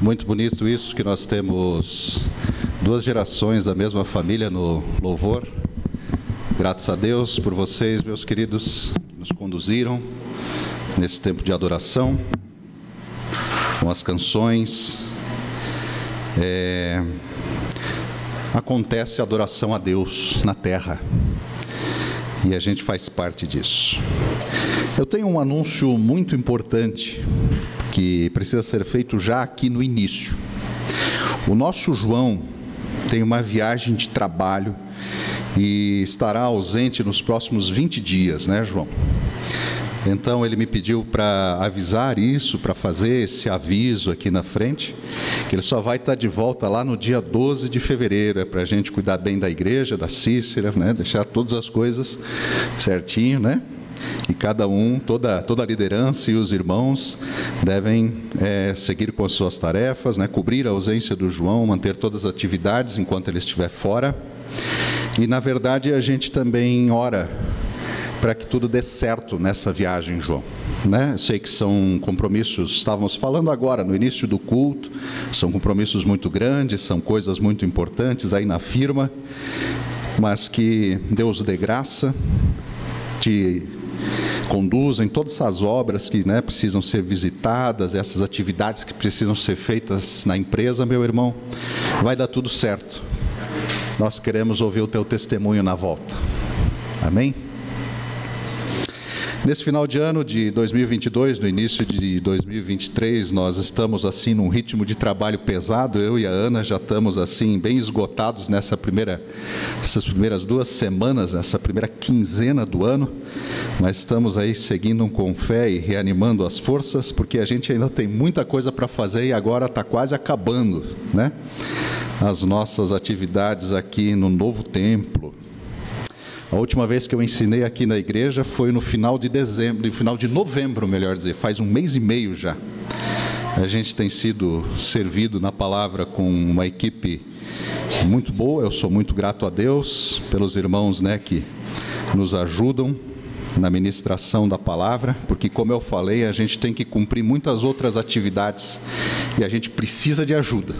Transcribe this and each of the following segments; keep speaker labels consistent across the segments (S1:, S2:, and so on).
S1: Muito bonito isso que nós temos duas gerações da mesma família no louvor. Graças a Deus por vocês, meus queridos, que nos conduziram nesse tempo de adoração, com as canções. É... Acontece adoração a Deus na terra e a gente faz parte disso. Eu tenho um anúncio muito importante que precisa ser feito já aqui no início. O nosso João tem uma viagem de trabalho e estará ausente nos próximos 20 dias, né, João? Então ele me pediu para avisar isso, para fazer esse aviso aqui na frente, que ele só vai estar de volta lá no dia 12 de fevereiro. É para a gente cuidar bem da igreja, da Cícera, né? deixar todas as coisas certinho, né? E cada um, toda, toda a liderança e os irmãos devem é, seguir com as suas tarefas, né? cobrir a ausência do João, manter todas as atividades enquanto ele estiver fora. E, na verdade, a gente também ora para que tudo dê certo nessa viagem, João. Né? Sei que são compromissos, estávamos falando agora no início do culto, são compromissos muito grandes, são coisas muito importantes aí na firma, mas que Deus dê graça, te conduza em todas essas obras que né, precisam ser visitadas, essas atividades que precisam ser feitas na empresa, meu irmão, vai dar tudo certo. Nós queremos ouvir o teu testemunho na volta. Amém? Nesse final de ano de 2022, no início de 2023, nós estamos assim num ritmo de trabalho pesado. Eu e a Ana já estamos assim bem esgotados nessa primeira, essas primeiras duas semanas, essa primeira quinzena do ano. Mas estamos aí seguindo com fé e reanimando as forças, porque a gente ainda tem muita coisa para fazer e agora está quase acabando, né? As nossas atividades aqui no novo templo a última vez que eu ensinei aqui na igreja foi no final de dezembro, no final de novembro, melhor dizer, faz um mês e meio já. A gente tem sido servido na palavra com uma equipe muito boa. Eu sou muito grato a Deus pelos irmãos, né, que nos ajudam na ministração da palavra, porque como eu falei, a gente tem que cumprir muitas outras atividades e a gente precisa de ajuda.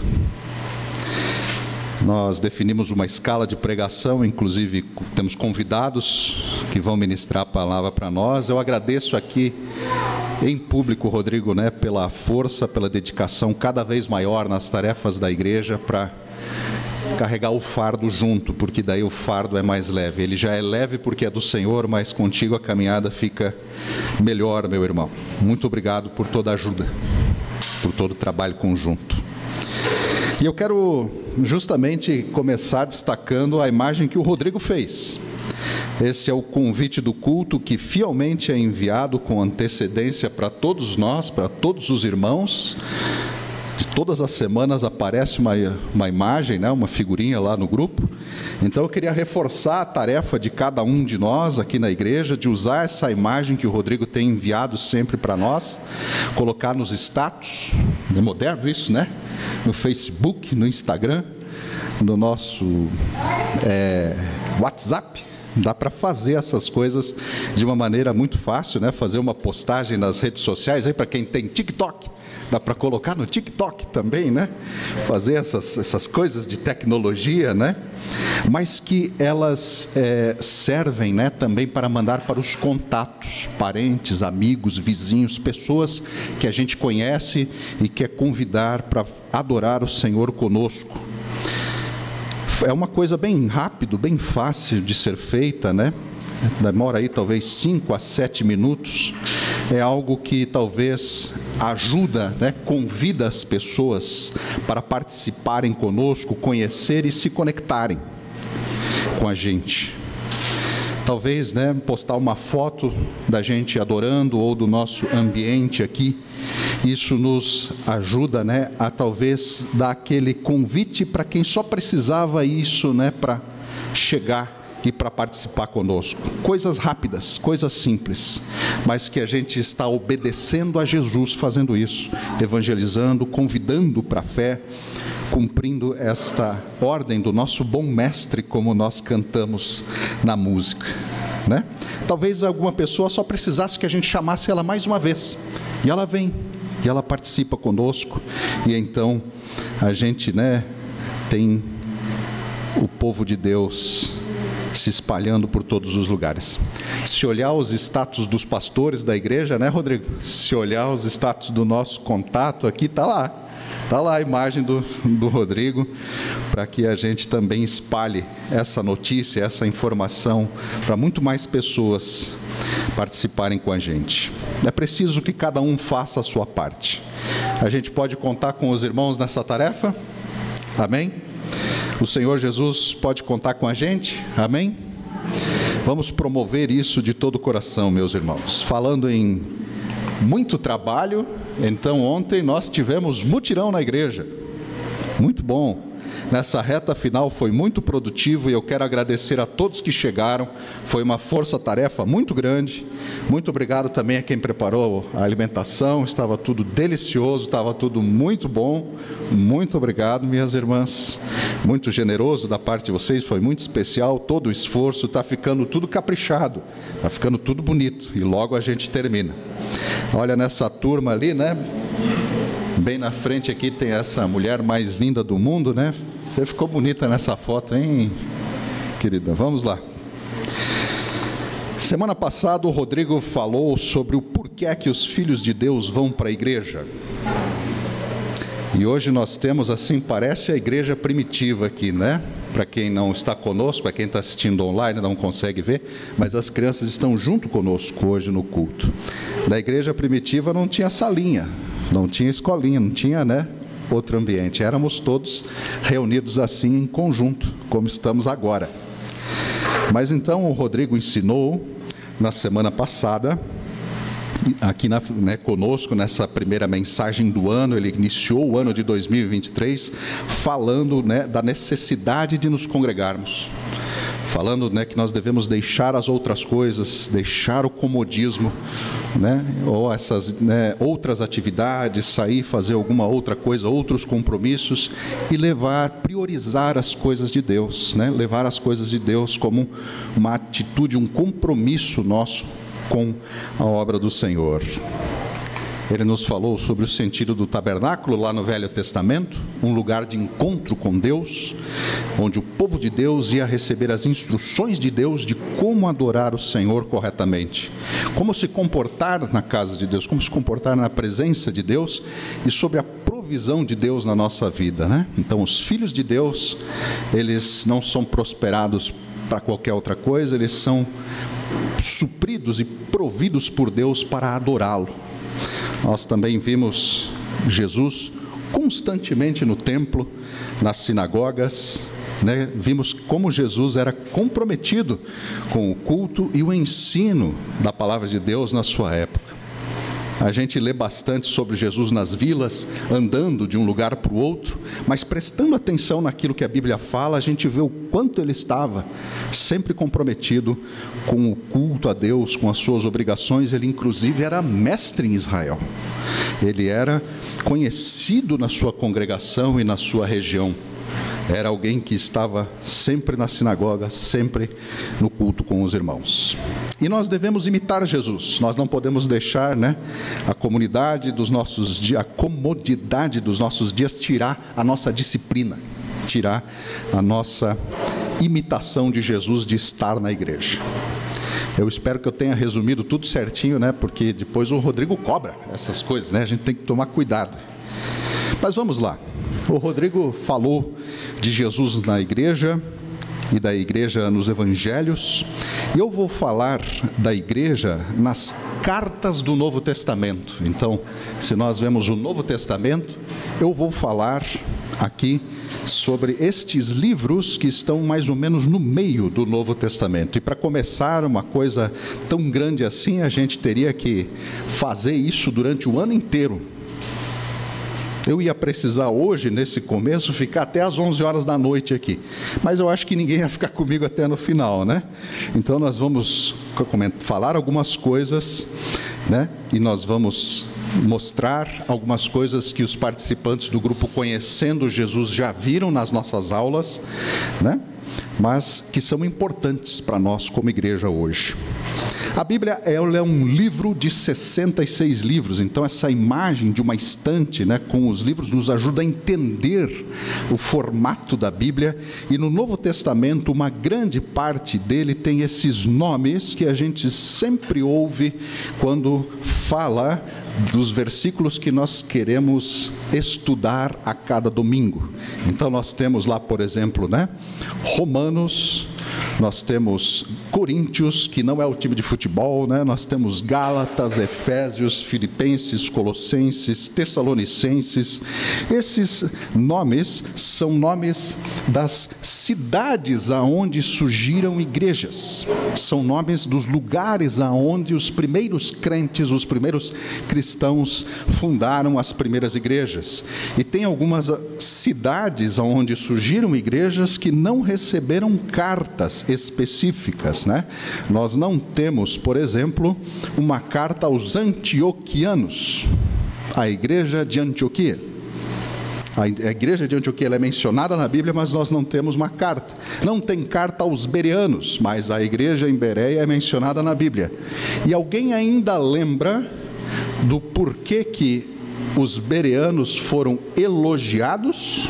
S1: Nós definimos uma escala de pregação, inclusive temos convidados que vão ministrar a palavra para nós. Eu agradeço aqui em público, Rodrigo, né, pela força, pela dedicação cada vez maior nas tarefas da igreja para carregar o fardo junto, porque daí o fardo é mais leve. Ele já é leve porque é do Senhor, mas contigo a caminhada fica melhor, meu irmão. Muito obrigado por toda a ajuda, por todo o trabalho conjunto. E eu quero justamente começar destacando a imagem que o Rodrigo fez. Esse é o convite do culto que fielmente é enviado com antecedência para todos nós, para todos os irmãos. De todas as semanas aparece uma, uma imagem, né, uma figurinha lá no grupo. Então eu queria reforçar a tarefa de cada um de nós aqui na igreja de usar essa imagem que o Rodrigo tem enviado sempre para nós, colocar nos status. É moderno isso, né? No Facebook, no Instagram, no nosso é, WhatsApp. Dá para fazer essas coisas de uma maneira muito fácil, né? Fazer uma postagem nas redes sociais aí para quem tem TikTok dá para colocar no TikTok também, né? Fazer essas, essas coisas de tecnologia, né? Mas que elas é, servem, né? Também para mandar para os contatos, parentes, amigos, vizinhos, pessoas que a gente conhece e quer convidar para adorar o Senhor conosco. É uma coisa bem rápido, bem fácil de ser feita, né? demora aí talvez 5 a 7 minutos, é algo que talvez ajuda, né, convida as pessoas para participarem conosco, conhecer e se conectarem com a gente. Talvez, né, postar uma foto da gente adorando ou do nosso ambiente aqui, isso nos ajuda, né, a talvez dar aquele convite para quem só precisava isso, né, para chegar e para participar conosco. Coisas rápidas, coisas simples, mas que a gente está obedecendo a Jesus fazendo isso, evangelizando, convidando para a fé, cumprindo esta ordem do nosso bom mestre, como nós cantamos na música. Né? Talvez alguma pessoa só precisasse que a gente chamasse ela mais uma vez, e ela vem, e ela participa conosco, e então a gente né, tem o povo de Deus se espalhando por todos os lugares. Se olhar os status dos pastores da igreja, né, Rodrigo? Se olhar os status do nosso contato aqui, está lá. Está lá a imagem do, do Rodrigo, para que a gente também espalhe essa notícia, essa informação, para muito mais pessoas participarem com a gente. É preciso que cada um faça a sua parte. A gente pode contar com os irmãos nessa tarefa? Amém? O Senhor Jesus pode contar com a gente? Amém? Vamos promover isso de todo o coração, meus irmãos. Falando em muito trabalho, então ontem nós tivemos mutirão na igreja. Muito bom nessa reta final foi muito produtivo e eu quero agradecer a todos que chegaram. Foi uma força-tarefa muito grande. Muito obrigado também a quem preparou a alimentação. Estava tudo delicioso, estava tudo muito bom. Muito obrigado, minhas irmãs. Muito generoso da parte de vocês, foi muito especial. Todo o esforço está ficando tudo caprichado, está ficando tudo bonito e logo a gente termina. Olha nessa turma ali, né? Bem na frente aqui tem essa mulher mais linda do mundo, né? Você ficou bonita nessa foto, hein, querida? Vamos lá. Semana passada o Rodrigo falou sobre o porquê que os filhos de Deus vão para a igreja. E hoje nós temos, assim, parece a igreja primitiva aqui, né? Para quem não está conosco, para quem está assistindo online, não consegue ver, mas as crianças estão junto conosco hoje no culto. Na igreja primitiva não tinha salinha, não tinha escolinha, não tinha, né? Outro ambiente. Éramos todos reunidos assim em conjunto, como estamos agora. Mas então o Rodrigo ensinou na semana passada, aqui na, né, conosco nessa primeira mensagem do ano, ele iniciou o ano de 2023 falando né, da necessidade de nos congregarmos falando né, que nós devemos deixar as outras coisas, deixar o comodismo, né, ou essas né, outras atividades, sair, fazer alguma outra coisa, outros compromissos e levar, priorizar as coisas de Deus, né, levar as coisas de Deus como uma atitude, um compromisso nosso com a obra do Senhor. Ele nos falou sobre o sentido do tabernáculo lá no Velho Testamento, um lugar de encontro com Deus, onde o povo de Deus ia receber as instruções de Deus de como adorar o Senhor corretamente, como se comportar na casa de Deus, como se comportar na presença de Deus e sobre a provisão de Deus na nossa vida, né? Então, os filhos de Deus, eles não são prosperados para qualquer outra coisa, eles são supridos e providos por Deus para adorá-lo. Nós também vimos Jesus constantemente no templo, nas sinagogas, né? vimos como Jesus era comprometido com o culto e o ensino da palavra de Deus na sua época. A gente lê bastante sobre Jesus nas vilas, andando de um lugar para o outro, mas prestando atenção naquilo que a Bíblia fala, a gente vê o quanto ele estava sempre comprometido com o culto a Deus, com as suas obrigações. Ele, inclusive, era mestre em Israel. Ele era conhecido na sua congregação e na sua região era alguém que estava sempre na sinagoga, sempre no culto com os irmãos. E nós devemos imitar Jesus. Nós não podemos deixar, né, a comunidade dos nossos dias, a comodidade dos nossos dias tirar a nossa disciplina, tirar a nossa imitação de Jesus de estar na igreja. Eu espero que eu tenha resumido tudo certinho, né? Porque depois o Rodrigo cobra essas coisas, né? A gente tem que tomar cuidado. Mas vamos lá. O Rodrigo falou de Jesus na igreja e da igreja nos evangelhos, eu vou falar da igreja nas cartas do Novo Testamento. Então, se nós vemos o Novo Testamento, eu vou falar aqui sobre estes livros que estão mais ou menos no meio do Novo Testamento. E para começar uma coisa tão grande assim, a gente teria que fazer isso durante o ano inteiro. Eu ia precisar hoje, nesse começo, ficar até às 11 horas da noite aqui. Mas eu acho que ninguém ia ficar comigo até no final, né? Então nós vamos falar algumas coisas, né? E nós vamos mostrar algumas coisas que os participantes do grupo Conhecendo Jesus já viram nas nossas aulas, né? Mas que são importantes para nós como igreja hoje. A Bíblia ela é um livro de 66 livros, então essa imagem de uma estante né, com os livros nos ajuda a entender o formato da Bíblia. E no Novo Testamento, uma grande parte dele tem esses nomes que a gente sempre ouve quando fala dos versículos que nós queremos estudar a cada domingo. Então nós temos lá, por exemplo, né, Romanos, nós temos Coríntios, que não é o time de futebol, né? nós temos Gálatas, Efésios, Filipenses, Colossenses, Tessalonicenses. Esses nomes são nomes das cidades aonde surgiram igrejas, são nomes dos lugares aonde os primeiros crentes, os primeiros cristãos fundaram as primeiras igrejas. E tem algumas cidades aonde surgiram igrejas que não receberam cartas específicas. Né? Nós não temos, por exemplo, uma carta aos antioquianos, a igreja de Antioquia. A igreja de Antioquia é mencionada na Bíblia, mas nós não temos uma carta. Não tem carta aos bereanos, mas a igreja em Bereia é mencionada na Bíblia. E alguém ainda lembra do porquê que os bereanos foram elogiados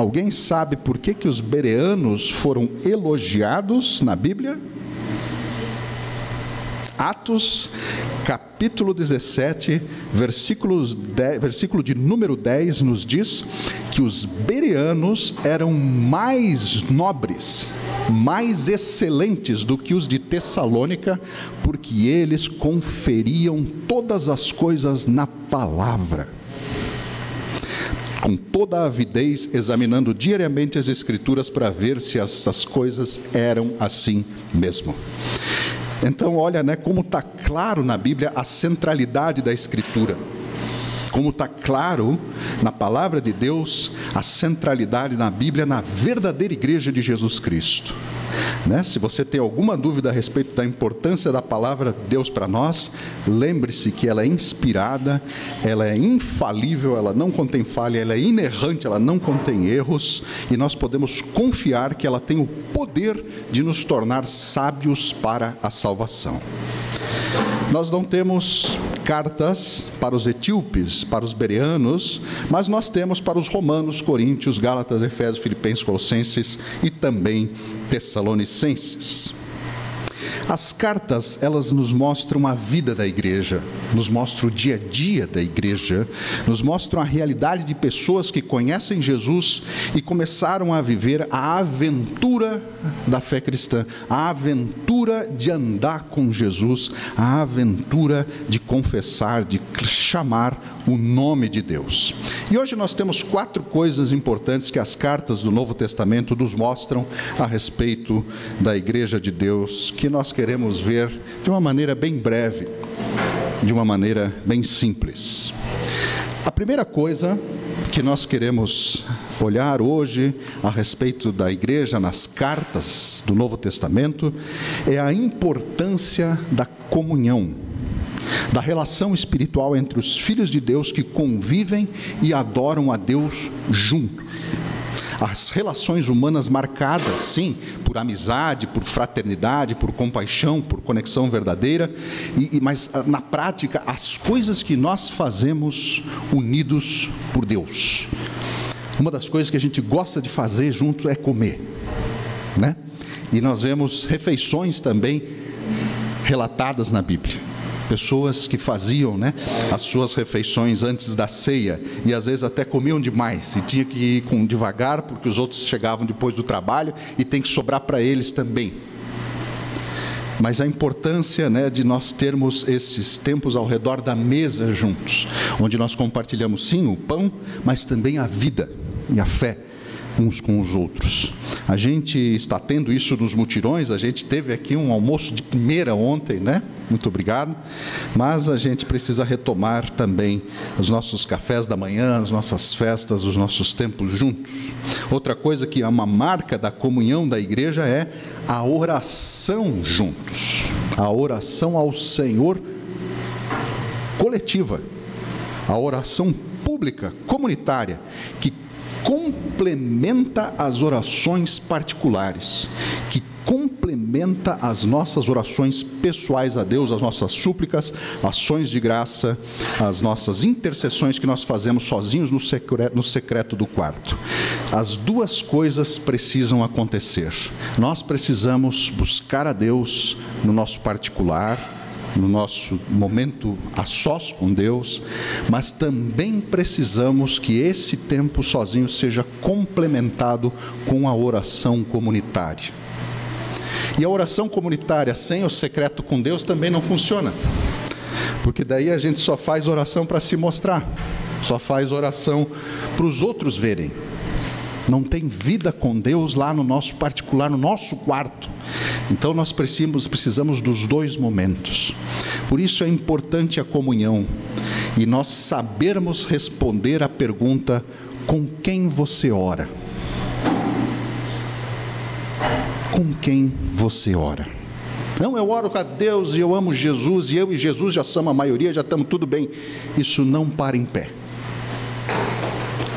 S1: Alguém sabe por que, que os bereanos foram elogiados na Bíblia? Atos, capítulo 17, versículos 10, versículo de número 10, nos diz que os bereanos eram mais nobres, mais excelentes do que os de Tessalônica, porque eles conferiam todas as coisas na palavra com toda a avidez, examinando diariamente as Escrituras para ver se essas coisas eram assim mesmo. Então, olha, né, como está claro na Bíblia a centralidade da Escritura. Como está claro na palavra de Deus a centralidade na Bíblia, na verdadeira igreja de Jesus Cristo. Né? Se você tem alguma dúvida a respeito da importância da palavra Deus para nós, lembre-se que ela é inspirada, ela é infalível, ela não contém falha, ela é inerrante, ela não contém erros, e nós podemos confiar que ela tem o poder de nos tornar sábios para a salvação. Nós não temos cartas para os etíopes, para os bereanos, mas nós temos para os romanos, coríntios, gálatas, efésios, filipenses, colossenses e também tessalonicenses. As cartas, elas nos mostram a vida da igreja, nos mostram o dia a dia da igreja, nos mostram a realidade de pessoas que conhecem Jesus e começaram a viver a aventura da fé cristã, a aventura de andar com Jesus, a aventura de confessar, de chamar o nome de Deus. E hoje nós temos quatro coisas importantes que as cartas do Novo Testamento nos mostram a respeito da igreja de Deus, que nós queremos ver de uma maneira bem breve, de uma maneira bem simples. A primeira coisa que nós queremos olhar hoje a respeito da igreja nas cartas do Novo Testamento é a importância da comunhão da relação espiritual entre os filhos de Deus que convivem e adoram a Deus juntos. As relações humanas marcadas, sim, por amizade, por fraternidade, por compaixão, por conexão verdadeira, e, mas ah, na prática, as coisas que nós fazemos unidos por Deus. Uma das coisas que a gente gosta de fazer junto é comer, né? E nós vemos refeições também relatadas na Bíblia pessoas que faziam né, as suas refeições antes da ceia. E às vezes até comiam demais. E tinha que ir com devagar porque os outros chegavam depois do trabalho e tem que sobrar para eles também. Mas a importância né, de nós termos esses tempos ao redor da mesa juntos, onde nós compartilhamos sim o pão, mas também a vida e a fé uns com os outros. A gente está tendo isso nos mutirões, a gente teve aqui um almoço de primeira ontem, né? Muito obrigado. Mas a gente precisa retomar também os nossos cafés da manhã, as nossas festas, os nossos tempos juntos. Outra coisa que é uma marca da comunhão da igreja é a oração juntos. A oração ao Senhor coletiva. A oração pública, comunitária, que complementa as orações particulares, que complementa as nossas orações pessoais a Deus, as nossas súplicas, ações de graça, as nossas intercessões que nós fazemos sozinhos no secreto, no secreto do quarto. As duas coisas precisam acontecer. Nós precisamos buscar a Deus no nosso particular, no nosso momento a sós com Deus, mas também precisamos que esse tempo sozinho seja complementado com a oração comunitária. E a oração comunitária sem o secreto com Deus também não funciona. Porque daí a gente só faz oração para se mostrar, só faz oração para os outros verem. Não tem vida com Deus lá no nosso particular, no nosso quarto. Então nós precisamos, precisamos dos dois momentos. Por isso é importante a comunhão e nós sabermos responder à pergunta: com quem você ora? com quem você ora. Não, eu oro com Deus e eu amo Jesus, e eu e Jesus já somos a maioria, já estamos tudo bem. Isso não para em pé.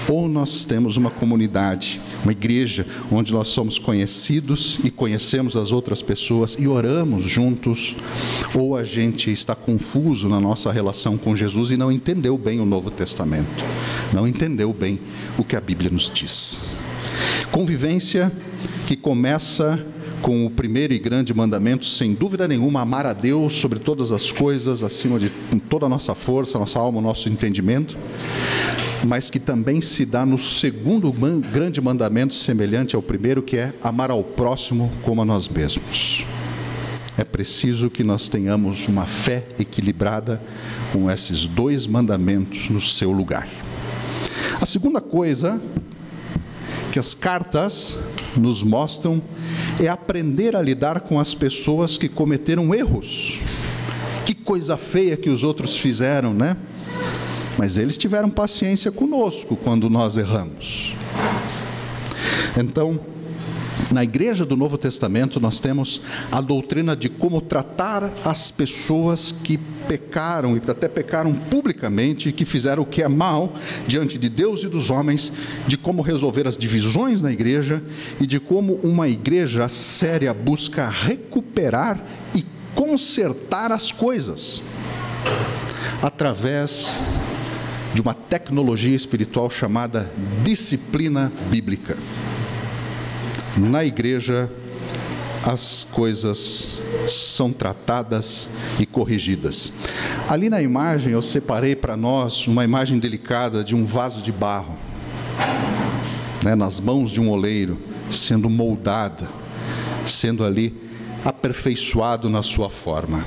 S1: Ou nós temos uma comunidade, uma igreja, onde nós somos conhecidos e conhecemos as outras pessoas e oramos juntos, ou a gente está confuso na nossa relação com Jesus e não entendeu bem o Novo Testamento, não entendeu bem o que a Bíblia nos diz. Convivência que começa com o primeiro e grande mandamento, sem dúvida nenhuma, amar a Deus sobre todas as coisas, acima de toda a nossa força, nossa alma, nosso entendimento, mas que também se dá no segundo grande mandamento, semelhante ao primeiro, que é amar ao próximo como a nós mesmos. É preciso que nós tenhamos uma fé equilibrada com esses dois mandamentos no seu lugar. A segunda coisa que as cartas nos mostram é aprender a lidar com as pessoas que cometeram erros. Que coisa feia que os outros fizeram, né? Mas eles tiveram paciência conosco quando nós erramos. Então, na igreja do Novo Testamento, nós temos a doutrina de como tratar as pessoas que pecaram e até pecaram publicamente, que fizeram o que é mal diante de Deus e dos homens, de como resolver as divisões na igreja e de como uma igreja séria busca recuperar e consertar as coisas através de uma tecnologia espiritual chamada disciplina bíblica. Na igreja, as coisas são tratadas e corrigidas. Ali na imagem eu separei para nós uma imagem delicada de um vaso de barro, né, nas mãos de um oleiro, sendo moldada, sendo ali aperfeiçoado na sua forma.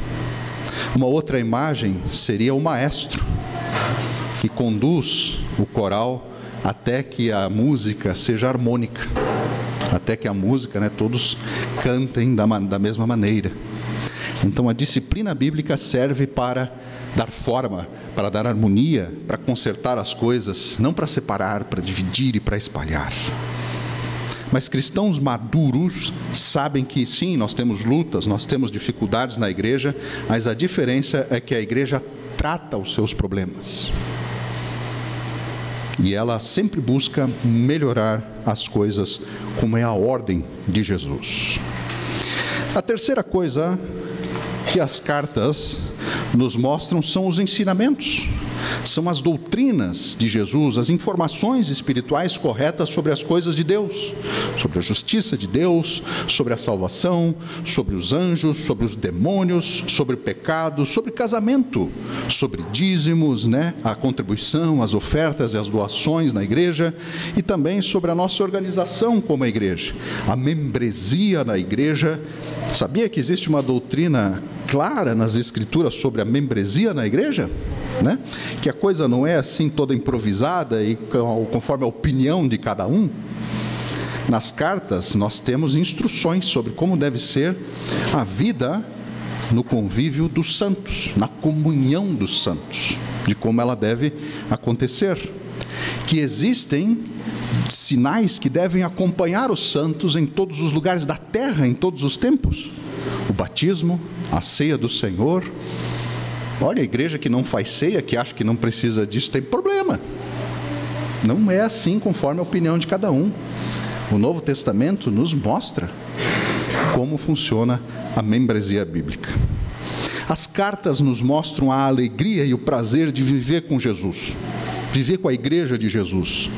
S1: Uma outra imagem seria o maestro, que conduz o coral até que a música seja harmônica até que a música, né, todos cantem da, da mesma maneira. Então a disciplina bíblica serve para dar forma, para dar harmonia, para consertar as coisas, não para separar, para dividir e para espalhar. Mas cristãos maduros sabem que sim, nós temos lutas, nós temos dificuldades na igreja, mas a diferença é que a igreja trata os seus problemas e ela sempre busca melhorar as coisas como é a ordem de Jesus. A terceira coisa que as cartas nos mostram são os ensinamentos são as doutrinas de Jesus, as informações espirituais corretas sobre as coisas de Deus, sobre a justiça de Deus, sobre a salvação, sobre os anjos, sobre os demônios, sobre o pecado, sobre casamento, sobre dízimos, né, a contribuição, as ofertas e as doações na igreja e também sobre a nossa organização como a igreja, a membresia na igreja. Sabia que existe uma doutrina clara nas escrituras sobre a membresia na igreja? Né? que a coisa não é assim toda improvisada e conforme a opinião de cada um. Nas cartas, nós temos instruções sobre como deve ser a vida no convívio dos santos, na comunhão dos santos, de como ela deve acontecer. Que existem sinais que devem acompanhar os santos em todos os lugares da terra, em todos os tempos: o batismo, a ceia do Senhor, Olha, a igreja que não faz ceia, que acha que não precisa disso, tem problema. Não é assim conforme a opinião de cada um. O Novo Testamento nos mostra como funciona a membresia bíblica. As cartas nos mostram a alegria e o prazer de viver com Jesus, viver com a igreja de Jesus.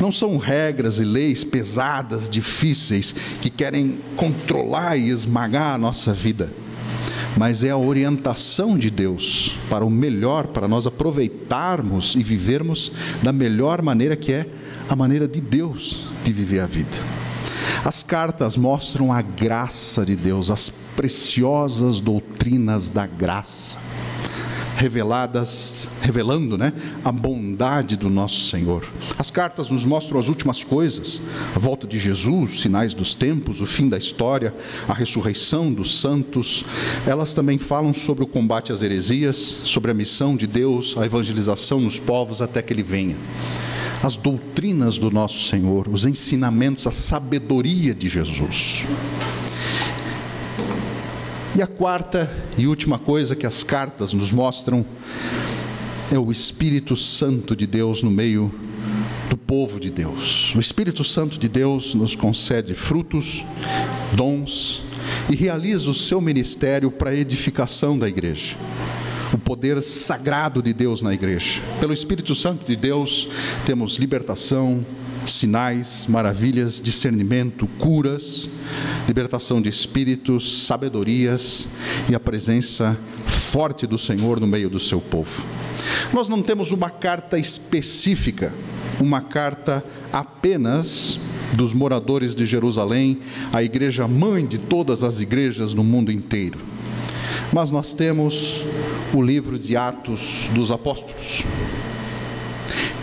S1: Não são regras e leis pesadas, difíceis, que querem controlar e esmagar a nossa vida, mas é a orientação de Deus para o melhor, para nós aproveitarmos e vivermos da melhor maneira que é a maneira de Deus de viver a vida. As cartas mostram a graça de Deus, as preciosas doutrinas da graça, reveladas, revelando, né, a bondade do nosso Senhor. As cartas nos mostram as últimas coisas, a volta de Jesus, sinais dos tempos, o fim da história, a ressurreição dos santos. Elas também falam sobre o combate às heresias, sobre a missão de Deus, a evangelização nos povos até que ele venha as doutrinas do nosso Senhor, os ensinamentos, a sabedoria de Jesus. E a quarta e última coisa que as cartas nos mostram é o Espírito Santo de Deus no meio do povo de Deus. O Espírito Santo de Deus nos concede frutos, dons e realiza o seu ministério para a edificação da igreja o poder sagrado de Deus na igreja. Pelo Espírito Santo de Deus, temos libertação, sinais, maravilhas, discernimento, curas, libertação de espíritos, sabedorias e a presença forte do Senhor no meio do seu povo. Nós não temos uma carta específica, uma carta apenas dos moradores de Jerusalém, a igreja mãe de todas as igrejas no mundo inteiro. Mas nós temos o livro de Atos dos Apóstolos.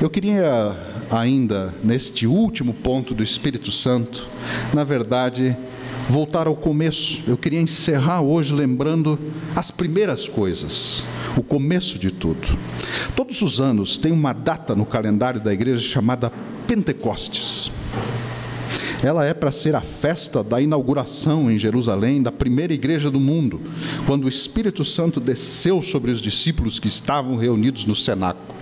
S1: Eu queria ainda, neste último ponto do Espírito Santo, na verdade, voltar ao começo. Eu queria encerrar hoje lembrando as primeiras coisas, o começo de tudo. Todos os anos tem uma data no calendário da igreja chamada Pentecostes. Ela é para ser a festa da inauguração em Jerusalém da primeira igreja do mundo, quando o Espírito Santo desceu sobre os discípulos que estavam reunidos no cenáculo.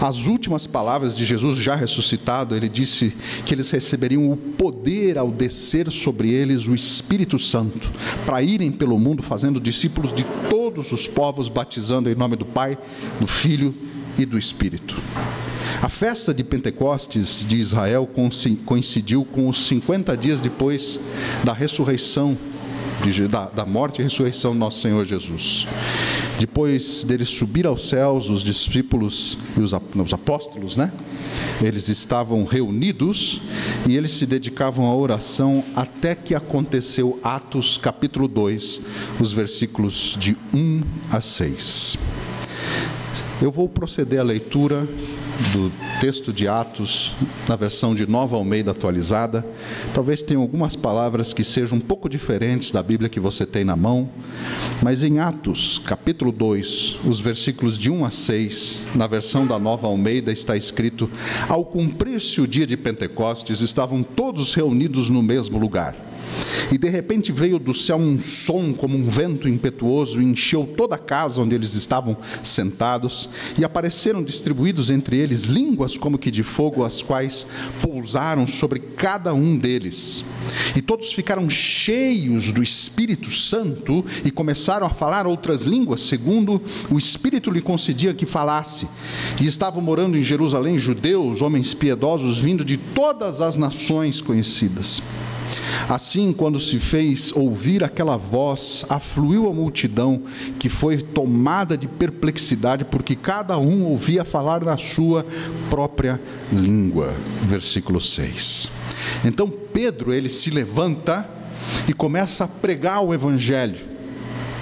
S1: As últimas palavras de Jesus já ressuscitado, ele disse que eles receberiam o poder ao descer sobre eles o Espírito Santo, para irem pelo mundo fazendo discípulos de todos os povos, batizando em nome do Pai, do Filho e do Espírito. A festa de Pentecostes de Israel coincidiu com os 50 dias depois da ressurreição, da morte e ressurreição do nosso Senhor Jesus. Depois dele subir aos céus, os discípulos e os, os apóstolos, né? Eles estavam reunidos e eles se dedicavam à oração até que aconteceu Atos capítulo 2, os versículos de 1 a 6. Eu vou proceder à leitura do texto de Atos, na versão de Nova Almeida atualizada. Talvez tenha algumas palavras que sejam um pouco diferentes da Bíblia que você tem na mão, mas em Atos, capítulo 2, os versículos de 1 a 6, na versão da Nova Almeida está escrito: Ao cumprir-se o dia de Pentecostes, estavam todos reunidos no mesmo lugar. E de repente veio do céu um som como um vento impetuoso e encheu toda a casa onde eles estavam sentados, e apareceram distribuídos entre eles línguas como que de fogo, as quais pousaram sobre cada um deles. E todos ficaram cheios do Espírito Santo e começaram a falar outras línguas, segundo o Espírito lhe concedia que falasse. E estavam morando em Jerusalém judeus, homens piedosos, vindo de todas as nações conhecidas. Assim, quando se fez ouvir aquela voz, afluiu a multidão, que foi tomada de perplexidade, porque cada um ouvia falar na sua própria língua. Versículo 6. Então Pedro, ele se levanta e começa a pregar o evangelho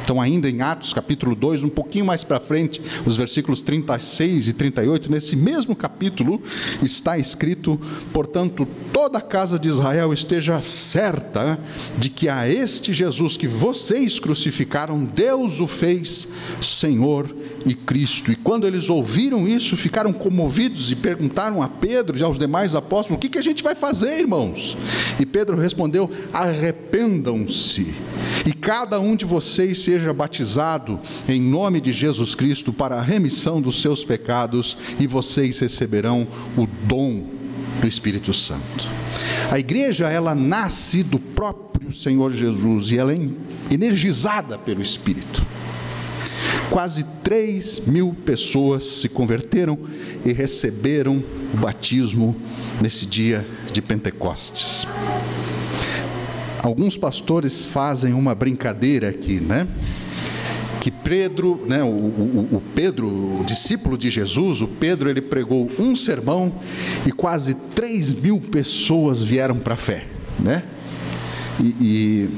S1: então, ainda em Atos capítulo 2, um pouquinho mais para frente, os versículos 36 e 38, nesse mesmo capítulo está escrito: portanto, toda a casa de Israel esteja certa de que a este Jesus que vocês crucificaram, Deus o fez Senhor e Cristo. E quando eles ouviram isso, ficaram comovidos e perguntaram a Pedro e aos demais apóstolos: o que, que a gente vai fazer, irmãos? E Pedro respondeu: arrependam-se e cada um de vocês seja batizado em nome de Jesus Cristo para a remissão dos seus pecados, e vocês receberão o dom do Espírito Santo. A igreja, ela nasce do próprio Senhor Jesus e ela é energizada pelo Espírito. Quase 3 mil pessoas se converteram e receberam o batismo nesse dia de Pentecostes. Alguns pastores fazem uma brincadeira aqui, né? que Pedro, né, o, o, o, Pedro, o discípulo de Jesus, o Pedro, ele pregou um sermão e quase 3 mil pessoas vieram para a fé, né? E,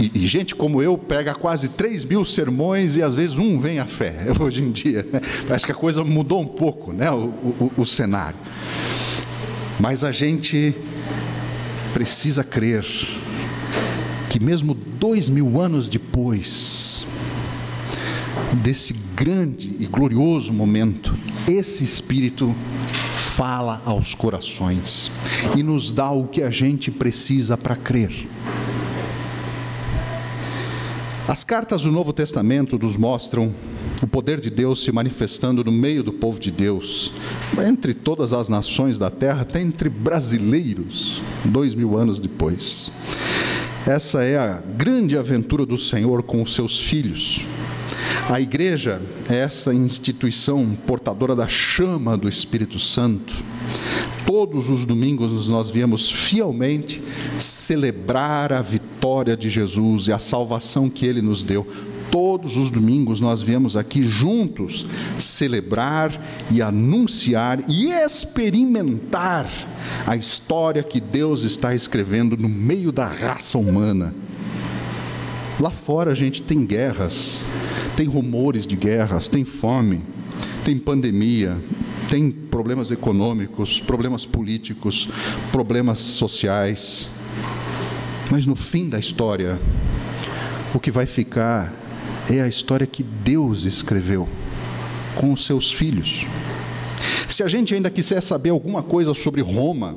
S1: e, e, gente como eu pega quase 3 mil sermões e às vezes um vem à fé, hoje em dia. Né? Parece que a coisa mudou um pouco, né? o, o, o cenário. Mas a gente precisa crer que mesmo dois mil anos depois desse grande e glorioso momento, esse Espírito fala aos corações e nos dá o que a gente precisa para crer. As cartas do Novo Testamento nos mostram o poder de Deus se manifestando no meio do povo de Deus, entre todas as nações da terra, até entre brasileiros, dois mil anos depois. Essa é a grande aventura do Senhor com os seus filhos. A igreja é essa instituição portadora da chama do Espírito Santo. Todos os domingos nós viemos fielmente celebrar a vitória de Jesus e a salvação que ele nos deu. Todos os domingos nós viemos aqui juntos celebrar e anunciar e experimentar a história que Deus está escrevendo no meio da raça humana. Lá fora a gente tem guerras, tem rumores de guerras, tem fome, tem pandemia, tem problemas econômicos, problemas políticos, problemas sociais. Mas no fim da história, o que vai ficar é a história que Deus escreveu com os seus filhos. Se a gente ainda quiser saber alguma coisa sobre Roma,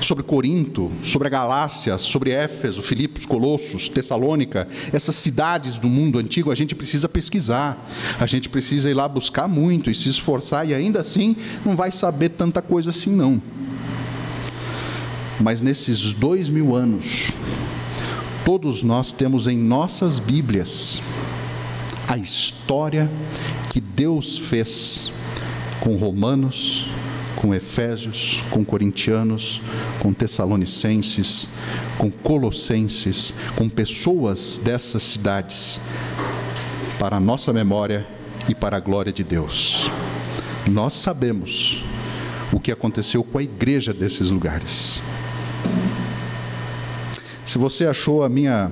S1: sobre Corinto, sobre a Galácia, sobre Éfeso, Filipos, Colossos, Tessalônica, essas cidades do mundo antigo, a gente precisa pesquisar, a gente precisa ir lá buscar muito e se esforçar, e ainda assim não vai saber tanta coisa assim, não. Mas nesses dois mil anos, todos nós temos em nossas Bíblias a história que Deus fez com Romanos, com Efésios, com Corintianos, com Tessalonicenses, com Colossenses, com pessoas dessas cidades, para a nossa memória e para a glória de Deus. Nós sabemos o que aconteceu com a igreja desses lugares. Se você achou a minha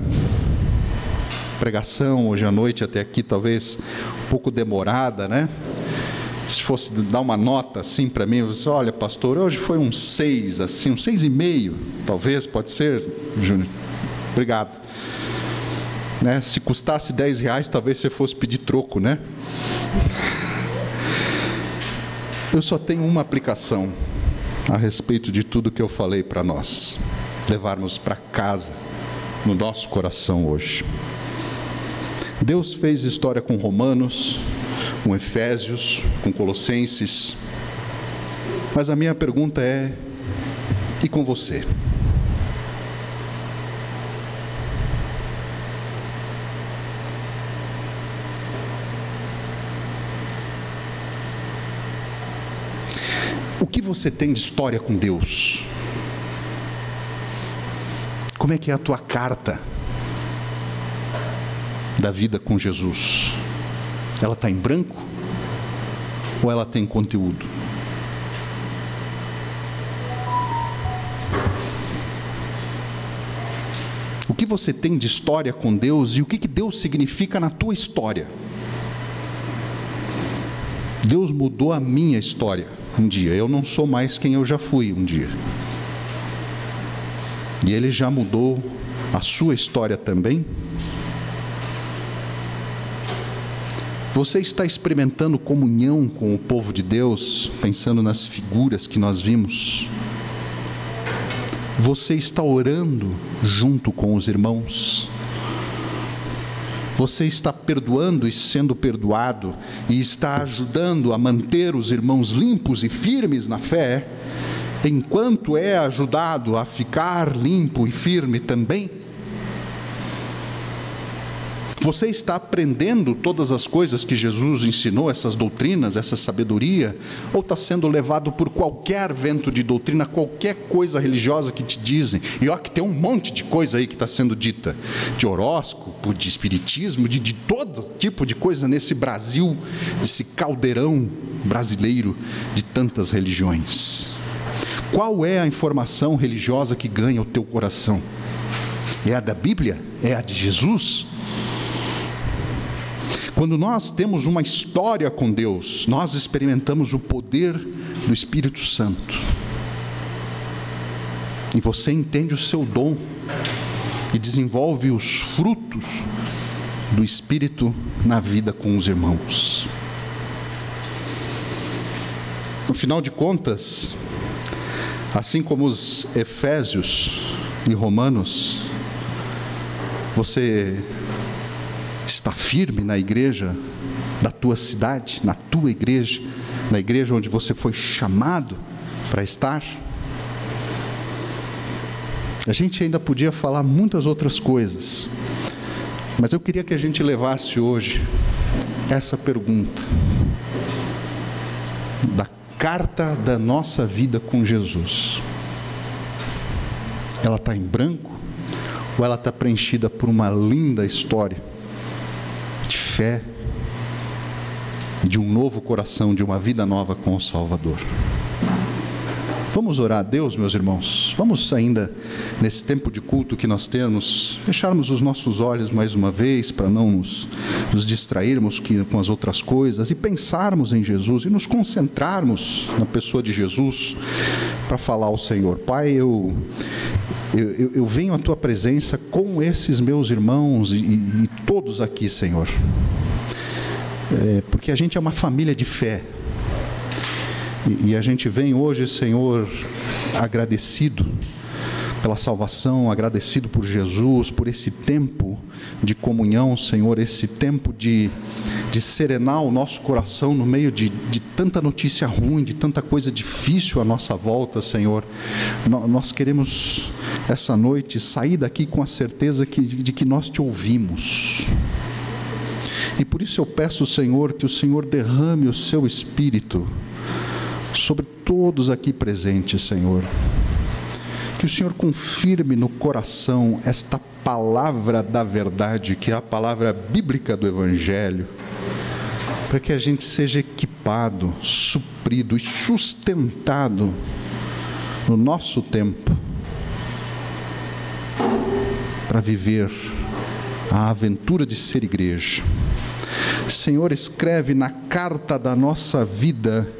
S1: pregação hoje à noite até aqui talvez um pouco demorada, né? se fosse dar uma nota assim para mim, você, olha, pastor, hoje foi um seis, assim, um seis e meio, talvez, pode ser, Júnior. Obrigado. Né? Se custasse dez reais, talvez você fosse pedir troco, né? Eu só tenho uma aplicação a respeito de tudo que eu falei para nós, levarmos para casa, no nosso coração hoje. Deus fez história com Romanos, com Efésios, com Colossenses. Mas a minha pergunta é: e com você? O que você tem de história com Deus? Como é que é a tua carta da vida com Jesus? Ela está em branco ou ela tem conteúdo? O que você tem de história com Deus e o que, que Deus significa na tua história? Deus mudou a minha história um dia. Eu não sou mais quem eu já fui um dia. E Ele já mudou a sua história também? Você está experimentando comunhão com o povo de Deus, pensando nas figuras que nós vimos? Você está orando junto com os irmãos? Você está perdoando e sendo perdoado, e está ajudando a manter os irmãos limpos e firmes na fé, enquanto é ajudado a ficar limpo e firme também? Você está aprendendo todas as coisas que Jesus ensinou, essas doutrinas, essa sabedoria, ou está sendo levado por qualquer vento de doutrina, qualquer coisa religiosa que te dizem? E ó, que tem um monte de coisa aí que está sendo dita, de horóscopo, de espiritismo, de, de todo tipo de coisa nesse Brasil, esse caldeirão brasileiro de tantas religiões. Qual é a informação religiosa que ganha o teu coração? É a da Bíblia? É a de Jesus? Quando nós temos uma história com Deus, nós experimentamos o poder do Espírito Santo. E você entende o seu dom e desenvolve os frutos do Espírito na vida com os irmãos. No final de contas, assim como os Efésios e Romanos, você está firme na igreja da tua cidade, na tua igreja, na igreja onde você foi chamado para estar? A gente ainda podia falar muitas outras coisas, mas eu queria que a gente levasse hoje essa pergunta da carta da nossa vida com Jesus. Ela está em branco ou ela está preenchida por uma linda história? Fé de um novo coração, de uma vida nova com o Salvador. Vamos orar a Deus, meus irmãos. Vamos ainda, nesse tempo de culto que nós temos, fecharmos os nossos olhos mais uma vez, para não nos, nos distrairmos com as outras coisas e pensarmos em Jesus e nos concentrarmos na pessoa de Jesus para falar ao Senhor: Pai, eu, eu, eu, eu, venho à tua presença com esses meus irmãos e, e todos aqui, Senhor. É, porque a gente é uma família de fé. E, e a gente vem hoje, Senhor, agradecido pela salvação, agradecido por Jesus, por esse tempo de comunhão, Senhor, esse tempo de, de serenar o nosso coração no meio de, de tanta notícia ruim, de tanta coisa difícil à nossa volta, Senhor. Nós queremos essa noite sair daqui com a certeza de que nós te ouvimos. E por isso eu peço, Senhor, que o Senhor derrame o seu espírito sobre todos aqui presentes, Senhor. Que o Senhor confirme no coração esta palavra da verdade, que é a palavra bíblica do Evangelho, para que a gente seja equipado, suprido e sustentado no nosso tempo para viver a aventura de ser igreja. Senhor, escreve na carta da nossa vida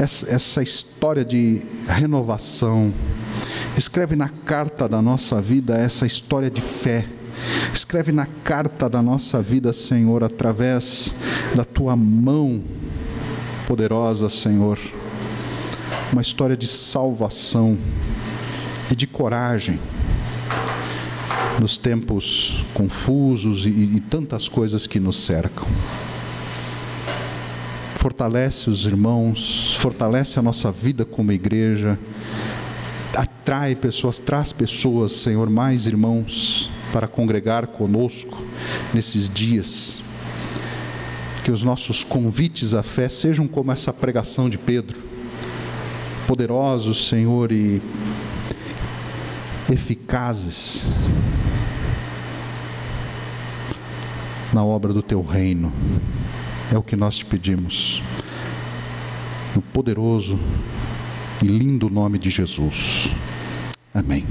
S1: essa, essa história de renovação. Escreve na carta da nossa vida essa história de fé. Escreve na carta da nossa vida, Senhor, através da tua mão poderosa, Senhor, uma história de salvação e de coragem nos tempos confusos e, e tantas coisas que nos cercam. Fortalece os irmãos, fortalece a nossa vida como igreja, atrai pessoas, traz pessoas, Senhor, mais irmãos para congregar conosco nesses dias. Que os nossos convites à fé sejam como essa pregação de Pedro, poderosos, Senhor, e eficazes na obra do teu reino. É o que nós te pedimos. No poderoso e lindo nome de Jesus. Amém.